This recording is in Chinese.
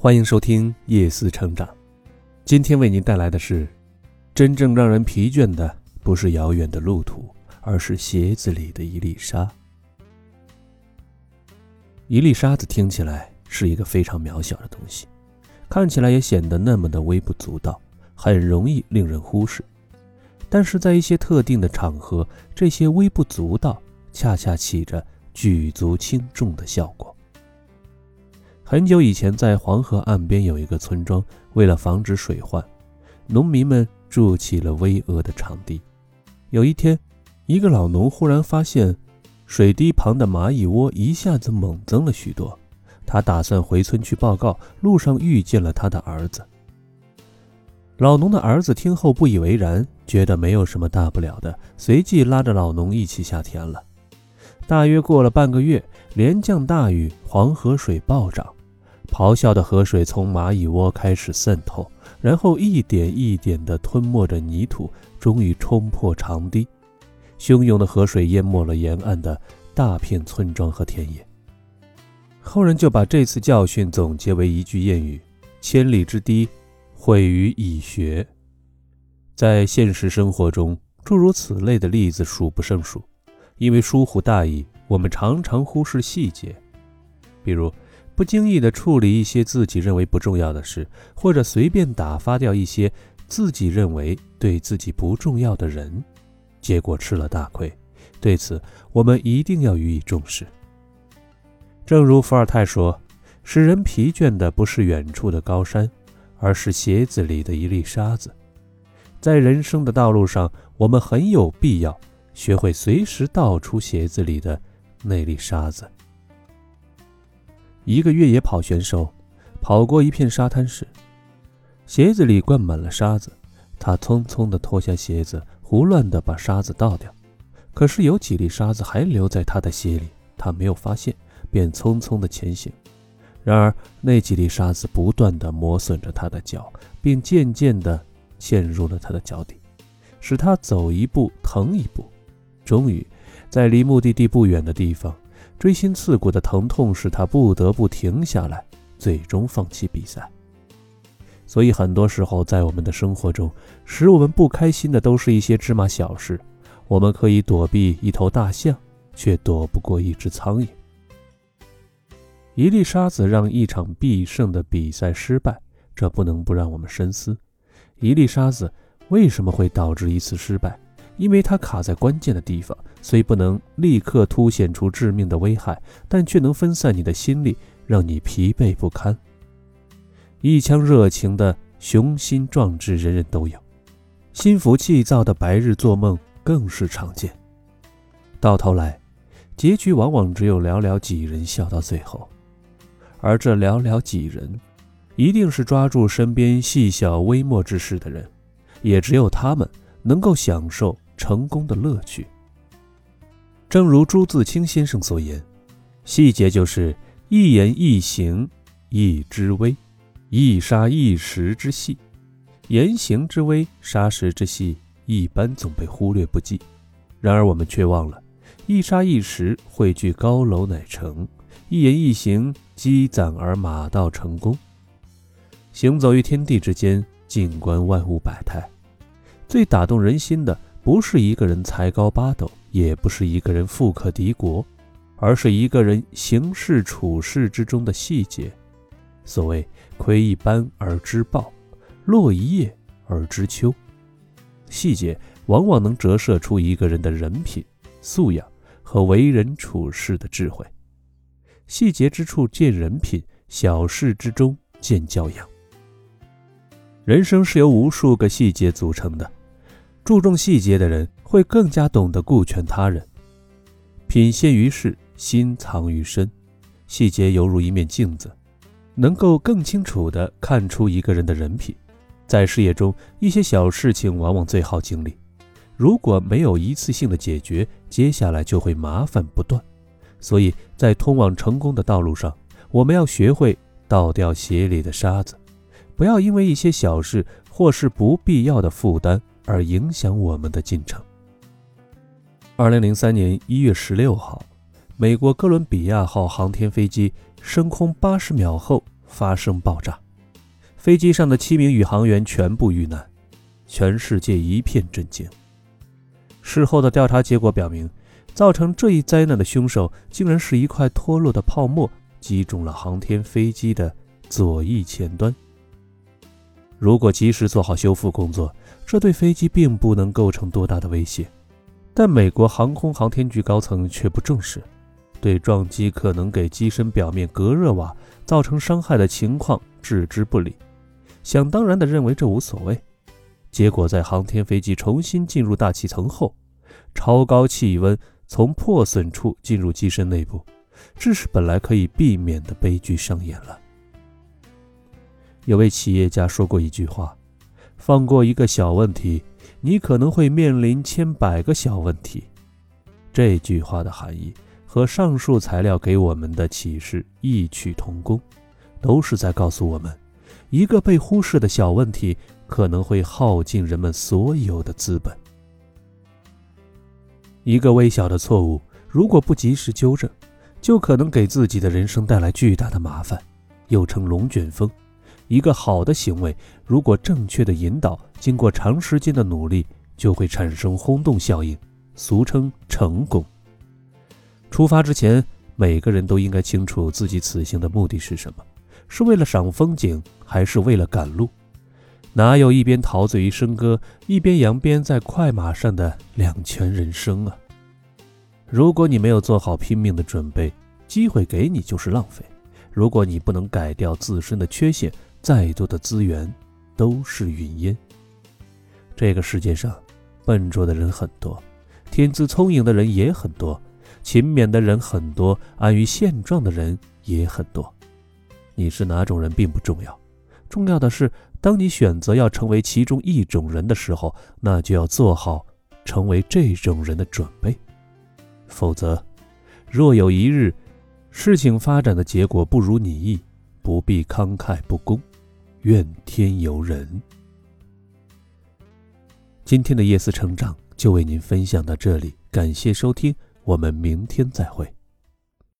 欢迎收听夜思成长。今天为您带来的是：真正让人疲倦的不是遥远的路途，而是鞋子里的一粒沙。一粒沙子听起来是一个非常渺小的东西，看起来也显得那么的微不足道，很容易令人忽视。但是在一些特定的场合，这些微不足道恰恰起着举足轻重的效果。很久以前，在黄河岸边有一个村庄，为了防止水患，农民们筑起了巍峨的场地。有一天，一个老农忽然发现，水堤旁的蚂蚁窝一下子猛增了许多。他打算回村去报告，路上遇见了他的儿子。老农的儿子听后不以为然，觉得没有什么大不了的，随即拉着老农一起下田了。大约过了半个月，连降大雨，黄河水暴涨。咆哮的河水从蚂蚁窝开始渗透，然后一点一点地吞没着泥土，终于冲破长堤。汹涌的河水淹没了沿岸的大片村庄和田野。后人就把这次教训总结为一句谚语：“千里之堤，毁于蚁穴。”在现实生活中，诸如此类的例子数不胜数。因为疏忽大意，我们常常忽视细节，比如。不经意地处理一些自己认为不重要的事，或者随便打发掉一些自己认为对自己不重要的人，结果吃了大亏。对此，我们一定要予以重视。正如伏尔泰说：“使人疲倦的不是远处的高山，而是鞋子里的一粒沙子。”在人生的道路上，我们很有必要学会随时倒出鞋子里的那粒沙子。一个越野跑选手跑过一片沙滩时，鞋子里灌满了沙子。他匆匆地脱下鞋子，胡乱地把沙子倒掉。可是有几粒沙子还留在他的鞋里，他没有发现，便匆匆地前行。然而那几粒沙子不断地磨损着他的脚，并渐渐地嵌入了他的脚底，使他走一步疼一步。终于，在离目的地不远的地方。锥心刺骨的疼痛使他不得不停下来，最终放弃比赛。所以，很多时候在我们的生活中，使我们不开心的都是一些芝麻小事。我们可以躲避一头大象，却躲不过一只苍蝇。一粒沙子让一场必胜的比赛失败，这不能不让我们深思：一粒沙子为什么会导致一次失败？因为它卡在关键的地方，虽不能立刻凸显出致命的危害，但却能分散你的心力，让你疲惫不堪。一腔热情的雄心壮志，人人都有；心浮气躁的白日做梦更是常见。到头来，结局往往只有寥寥几人笑到最后，而这寥寥几人，一定是抓住身边细小微末之事的人，也只有他们能够享受。成功的乐趣，正如朱自清先生所言：“细节就是一言一行一之微，一沙一石之细。言行之微，沙石之细，一般总被忽略不计。然而我们却忘了，一沙一石汇聚高楼乃成，一言一行积攒而马到成功。行走于天地之间，静观万物百态，最打动人心的。”不是一个人才高八斗，也不是一个人富可敌国，而是一个人行事处事之中的细节。所谓“窥一斑而知豹，落一叶而知秋”，细节往往能折射出一个人的人品、素养和为人处事的智慧。细节之处见人品，小事之中见教养。人生是由无数个细节组成的。注重细节的人会更加懂得顾全他人，品现于世，心藏于身。细节犹如一面镜子，能够更清楚地看出一个人的人品。在事业中，一些小事情往往最耗精力，如果没有一次性的解决，接下来就会麻烦不断。所以在通往成功的道路上，我们要学会倒掉鞋里的沙子，不要因为一些小事或是不必要的负担。而影响我们的进程。二零零三年一月十六号，美国哥伦比亚号航天飞机升空八十秒后发生爆炸，飞机上的七名宇航员全部遇难，全世界一片震惊。事后的调查结果表明，造成这一灾难的凶手竟然是一块脱落的泡沫击中了航天飞机的左翼前端。如果及时做好修复工作，这对飞机并不能构成多大的威胁。但美国航空航天局高层却不重视，对撞击可能给机身表面隔热瓦造成伤害的情况置之不理，想当然地认为这无所谓。结果在航天飞机重新进入大气层后，超高气温从破损处进入机身内部，致使本来可以避免的悲剧上演了。有位企业家说过一句话：“放过一个小问题。”你可能会面临千百个小问题。这句话的含义和上述材料给我们的启示异曲同工，都是在告诉我们，一个被忽视的小问题可能会耗尽人们所有的资本。一个微小的错误，如果不及时纠正，就可能给自己的人生带来巨大的麻烦，又称龙卷风。一个好的行为，如果正确的引导，经过长时间的努力，就会产生轰动效应，俗称成功。出发之前，每个人都应该清楚自己此行的目的是什么：是为了赏风景，还是为了赶路？哪有一边陶醉于笙歌，一边扬鞭在快马上的两全人生啊？如果你没有做好拼命的准备，机会给你就是浪费。如果你不能改掉自身的缺陷，再多的资源都是云烟。这个世界上，笨拙的人很多，天资聪颖的人也很多，勤勉的人很多，安于现状的人也很多。你是哪种人并不重要，重要的是，当你选择要成为其中一种人的时候，那就要做好成为这种人的准备。否则，若有一日，事情发展的结果不如你意，不必慷慨不公。怨天尤人。今天的夜思成长就为您分享到这里，感谢收听，我们明天再会。